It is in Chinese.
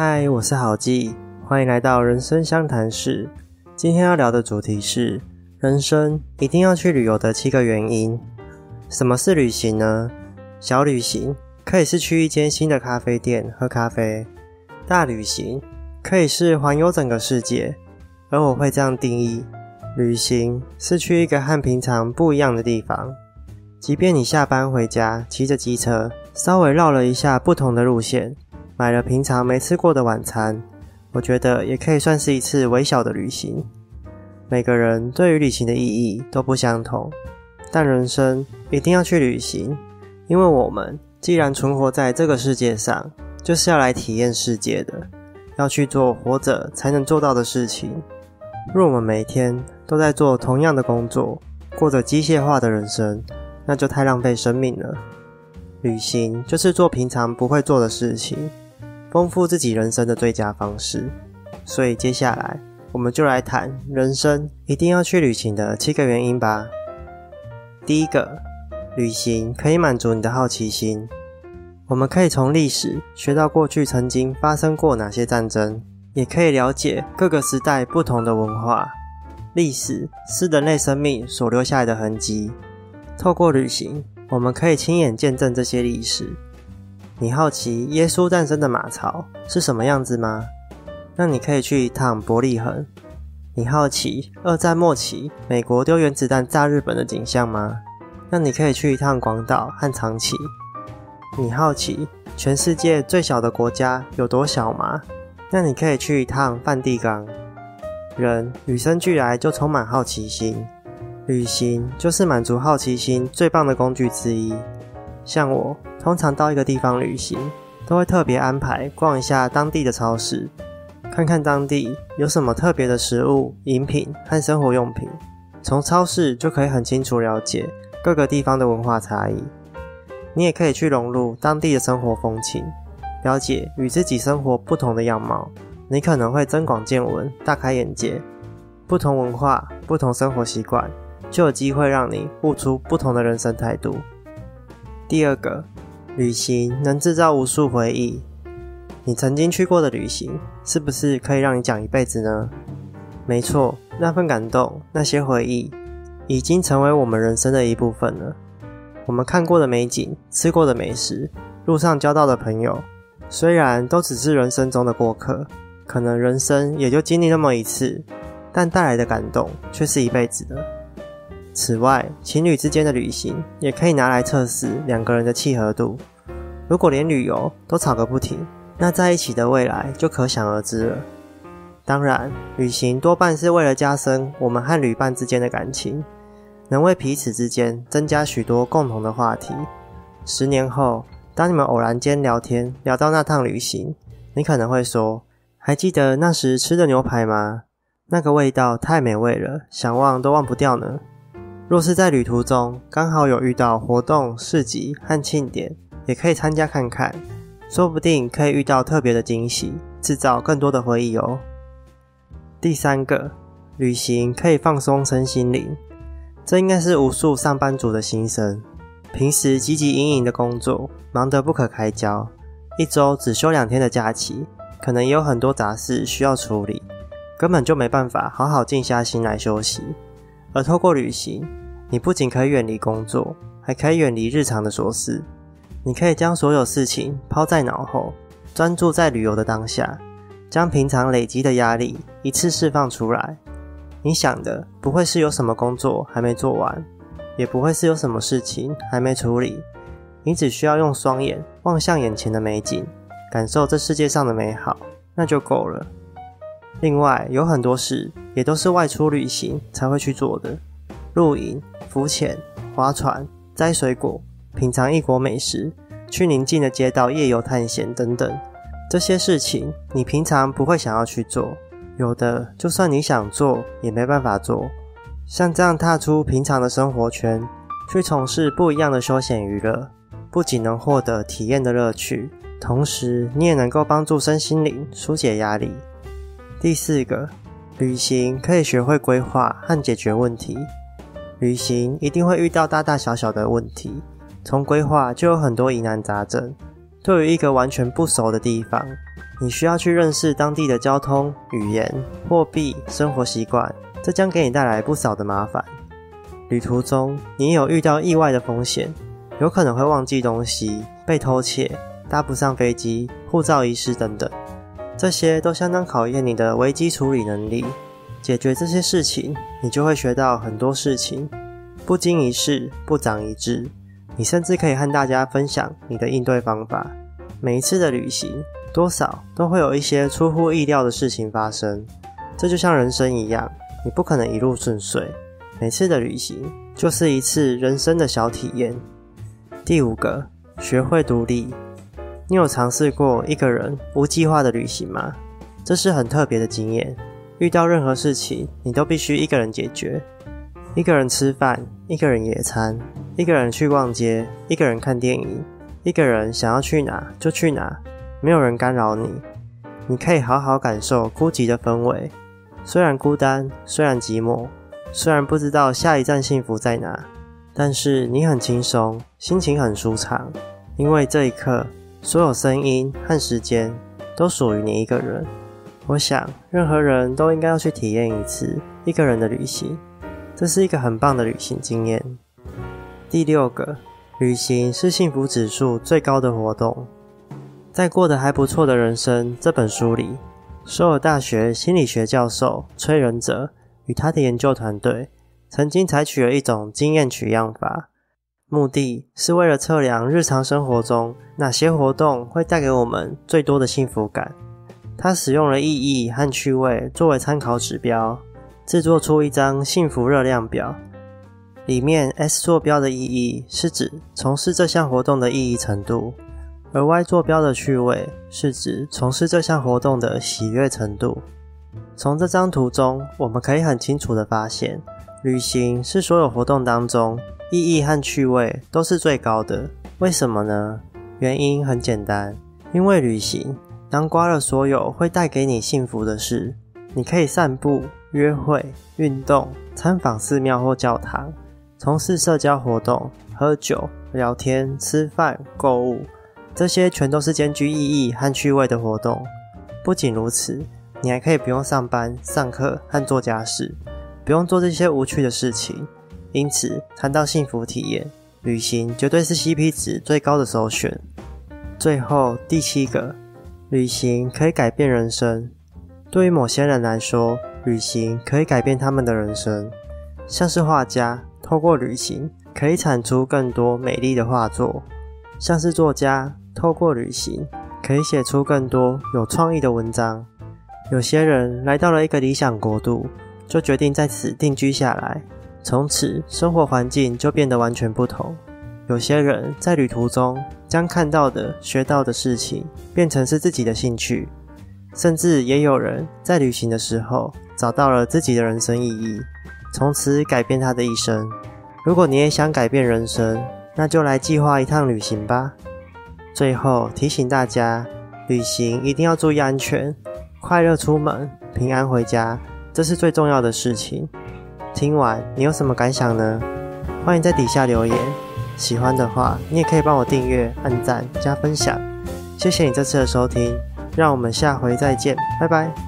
嗨，我是郝记，欢迎来到人生相谈室。今天要聊的主题是人生一定要去旅游的七个原因。什么是旅行呢？小旅行可以是去一间新的咖啡店喝咖啡，大旅行可以是环游整个世界。而我会这样定义：旅行是去一个和平常不一样的地方。即便你下班回家，骑着机车，稍微绕了一下不同的路线。买了平常没吃过的晚餐，我觉得也可以算是一次微小的旅行。每个人对于旅行的意义都不相同，但人生一定要去旅行，因为我们既然存活在这个世界上，就是要来体验世界的，要去做活着才能做到的事情。若我们每天都在做同样的工作，过着机械化的人生，那就太浪费生命了。旅行就是做平常不会做的事情。丰富自己人生的最佳方式，所以接下来我们就来谈人生一定要去旅行的七个原因吧。第一个，旅行可以满足你的好奇心。我们可以从历史学到过去曾经发生过哪些战争，也可以了解各个时代不同的文化。历史是人类生命所留下来的痕迹，透过旅行，我们可以亲眼见证这些历史。你好奇耶稣诞生的马槽是什么样子吗？那你可以去一趟伯利恒。你好奇二战末期美国丢原子弹炸日本的景象吗？那你可以去一趟广岛和长崎。你好奇全世界最小的国家有多小吗？那你可以去一趟梵蒂冈。人与生俱来就充满好奇心，旅行就是满足好奇心最棒的工具之一。像我。通常到一个地方旅行，都会特别安排逛一下当地的超市，看看当地有什么特别的食物、饮品和生活用品。从超市就可以很清楚了解各个地方的文化差异。你也可以去融入当地的生活风情，了解与自己生活不同的样貌。你可能会增广见闻，大开眼界。不同文化、不同生活习惯，就有机会让你悟出不同的人生态度。第二个。旅行能制造无数回忆，你曾经去过的旅行，是不是可以让你讲一辈子呢？没错，那份感动，那些回忆，已经成为我们人生的一部分了。我们看过的美景，吃过的美食，路上交到的朋友，虽然都只是人生中的过客，可能人生也就经历那么一次，但带来的感动却是一辈子的。此外，情侣之间的旅行也可以拿来测试两个人的契合度。如果连旅游都吵个不停，那在一起的未来就可想而知了。当然，旅行多半是为了加深我们和旅伴之间的感情，能为彼此之间增加许多共同的话题。十年后，当你们偶然间聊天聊到那趟旅行，你可能会说：“还记得那时吃的牛排吗？那个味道太美味了，想忘都忘不掉呢。”若是在旅途中刚好有遇到活动、市集和庆典，也可以参加看看，说不定可以遇到特别的惊喜，制造更多的回忆哦。第三个，旅行可以放松身心灵，这应该是无数上班族的心声。平时汲汲营营的工作，忙得不可开交，一周只休两天的假期，可能也有很多杂事需要处理，根本就没办法好好静下心来休息。而透过旅行，你不仅可以远离工作，还可以远离日常的琐事。你可以将所有事情抛在脑后，专注在旅游的当下，将平常累积的压力一次释放出来。你想的不会是有什么工作还没做完，也不会是有什么事情还没处理。你只需要用双眼望向眼前的美景，感受这世界上的美好，那就够了。另外，有很多事也都是外出旅行才会去做的，露营、浮潜、划船、摘水果、品尝异国美食、去宁静的街道夜游探险等等。这些事情你平常不会想要去做，有的就算你想做也没办法做。像这样踏出平常的生活圈，去从事不一样的休闲娱乐，不仅能获得体验的乐趣，同时你也能够帮助身心灵疏解压力。第四个，旅行可以学会规划和解决问题。旅行一定会遇到大大小小的问题，从规划就有很多疑难杂症。对于一个完全不熟的地方，你需要去认识当地的交通、语言、货币、生活习惯，这将给你带来不少的麻烦。旅途中，你有遇到意外的风险，有可能会忘记东西、被偷窃、搭不上飞机、护照遗失等等，这些都相当考验你的危机处理能力。解决这些事情，你就会学到很多事情。不经一事，不长一智。你甚至可以和大家分享你的应对方法。每一次的旅行，多少都会有一些出乎意料的事情发生。这就像人生一样，你不可能一路顺遂。每次的旅行就是一次人生的小体验。第五个，学会独立。你有尝试过一个人无计划的旅行吗？这是很特别的经验。遇到任何事情，你都必须一个人解决。一个人吃饭，一个人野餐，一个人去逛街，一个人看电影，一个人想要去哪就去哪，没有人干扰你。你可以好好感受孤寂的氛围。虽然孤单，虽然寂寞，虽然不知道下一站幸福在哪，但是你很轻松，心情很舒畅，因为这一刻，所有声音和时间都属于你一个人。我想，任何人都应该要去体验一次一个人的旅行，这是一个很棒的旅行经验。第六个，旅行是幸福指数最高的活动。在《过得还不错的人生》这本书里，首尔大学心理学教授崔仁哲与他的研究团队曾经采取了一种经验取样法，目的是为了测量日常生活中哪些活动会带给我们最多的幸福感。他使用了意义和趣味作为参考指标，制作出一张幸福热量表。里面 S 坐标的意义是指从事这项活动的意义程度，而 Y 坐标的趣味是指从事这项活动的喜悦程度。从这张图中，我们可以很清楚地发现，旅行是所有活动当中意义和趣味都是最高的。为什么呢？原因很简单，因为旅行。囊括了所有会带给你幸福的事，你可以散步、约会、运动、参访寺庙或教堂、从事社交活动、喝酒、聊天、吃饭、购物，这些全都是兼具意义和趣味的活动。不仅如此，你还可以不用上班、上课和做家事，不用做这些无趣的事情。因此，谈到幸福体验，旅行绝对是 CP 值最高的首选。最后第七个。旅行可以改变人生。对于某些人来说，旅行可以改变他们的人生。像是画家，透过旅行可以产出更多美丽的画作；像是作家，透过旅行可以写出更多有创意的文章。有些人来到了一个理想国度，就决定在此定居下来，从此生活环境就变得完全不同。有些人在旅途中将看到的、学到的事情变成是自己的兴趣，甚至也有人在旅行的时候找到了自己的人生意义，从此改变他的一生。如果你也想改变人生，那就来计划一趟旅行吧。最后提醒大家，旅行一定要注意安全，快乐出门，平安回家，这是最重要的事情。听完你有什么感想呢？欢迎在底下留言。喜欢的话，你也可以帮我订阅、按赞、加分享。谢谢你这次的收听，让我们下回再见，拜拜。